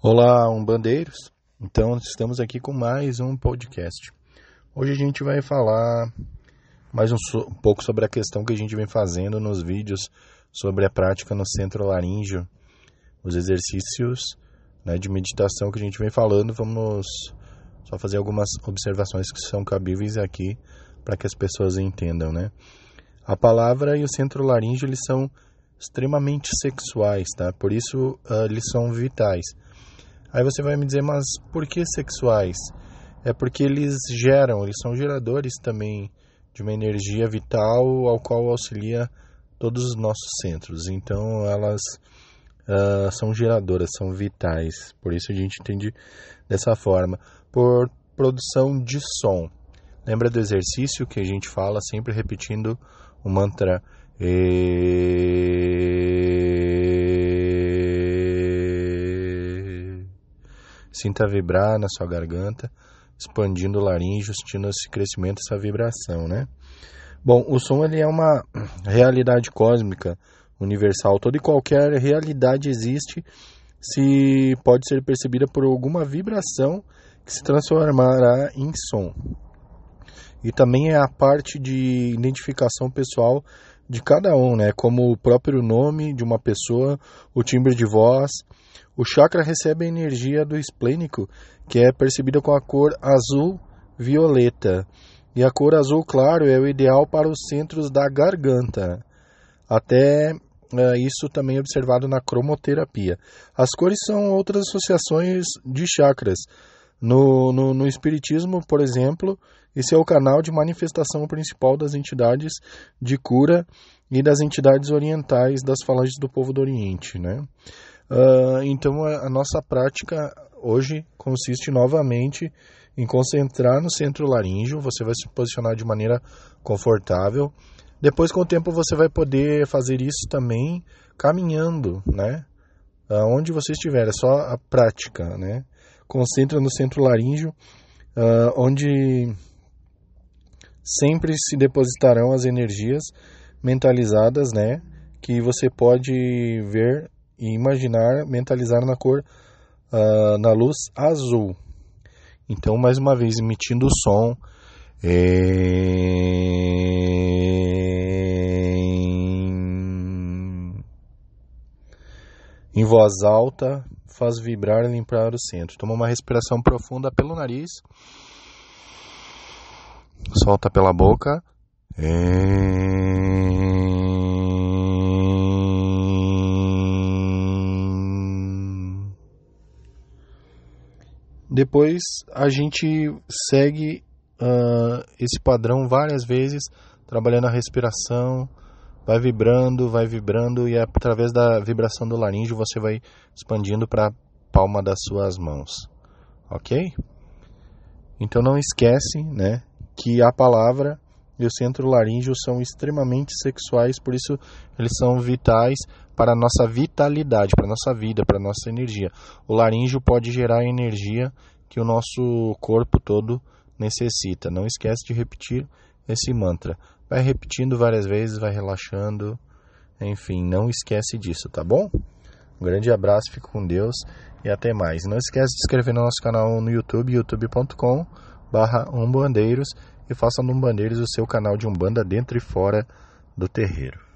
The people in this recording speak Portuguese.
Olá, umbandeiros. Então, estamos aqui com mais um podcast. Hoje a gente vai falar mais um, um, pouco sobre a questão que a gente vem fazendo nos vídeos sobre a prática no centro laríngeo, os exercícios né, de meditação que a gente vem falando. Vamos só fazer algumas observações que são cabíveis aqui para que as pessoas entendam, né? A palavra e o centro laríngeo eles são extremamente sexuais, tá? Por isso uh, eles são vitais. Aí você vai me dizer, mas por que sexuais? É porque eles geram, eles são geradores também de uma energia vital ao qual auxilia todos os nossos centros. Então elas uh, são geradoras, são vitais. Por isso a gente entende dessa forma. Por produção de som. Lembra do exercício que a gente fala sempre repetindo o mantra Sinta vibrar na sua garganta, expandindo o laríngeo, sentindo esse crescimento, essa vibração, né? Bom, o som ele é uma realidade cósmica, universal. Toda e qualquer realidade existe se pode ser percebida por alguma vibração que se transformará em som. E também é a parte de identificação pessoal de cada um, né? Como o próprio nome de uma pessoa, o timbre de voz, o chakra recebe a energia do esplênico, que é percebida com a cor azul-violeta. E a cor azul claro é o ideal para os centros da garganta. Até é, isso também é observado na cromoterapia. As cores são outras associações de chakras. No, no, no Espiritismo, por exemplo, esse é o canal de manifestação principal das entidades de cura e das entidades orientais das falanges do povo do Oriente. Né? Uh, então a, a, nossa prática hoje consiste novamente em concentrar no centro laríngeo, você vai se posicionar de maneira confortável. Depois, com o tempo, você vai poder fazer isso também caminhando, né? Aonde você estiver, é só a prática, né? Concentra no centro laríngeo, uh, onde sempre se depositarão as energias mentalizadas, né? Que você pode ver e imaginar, mentalizar na cor, uh, na luz azul. Então, mais uma vez, emitindo o som em, em voz alta, faz vibrar e limpar o centro. Toma uma respiração profunda pelo nariz, solta pela boca. Depois a gente segue uh, esse padrão várias vezes, trabalhando a respiração, vai vibrando, vai vibrando e através da vibração do laríngeo você vai expandindo para a palma das suas mãos, ok? Então não esquece, né, que a palavra e o centro laríngeo são extremamente sexuais, por isso eles são vitais para a nossa vitalidade, para a nossa vida, para a nossa energia. O laríngeo pode gerar a energia que o nosso corpo todo necessita. Não esquece de repetir esse mantra. Vai repetindo várias vezes, vai relaxando. Enfim, não esquece disso, tá bom? Um grande abraço, fique com Deus e até mais. Não esquece de se inscrever no nosso canal no YouTube, youtube.com barra umbandeiros e faça no Umbandeiros o seu canal de Umbanda dentro e fora do terreiro.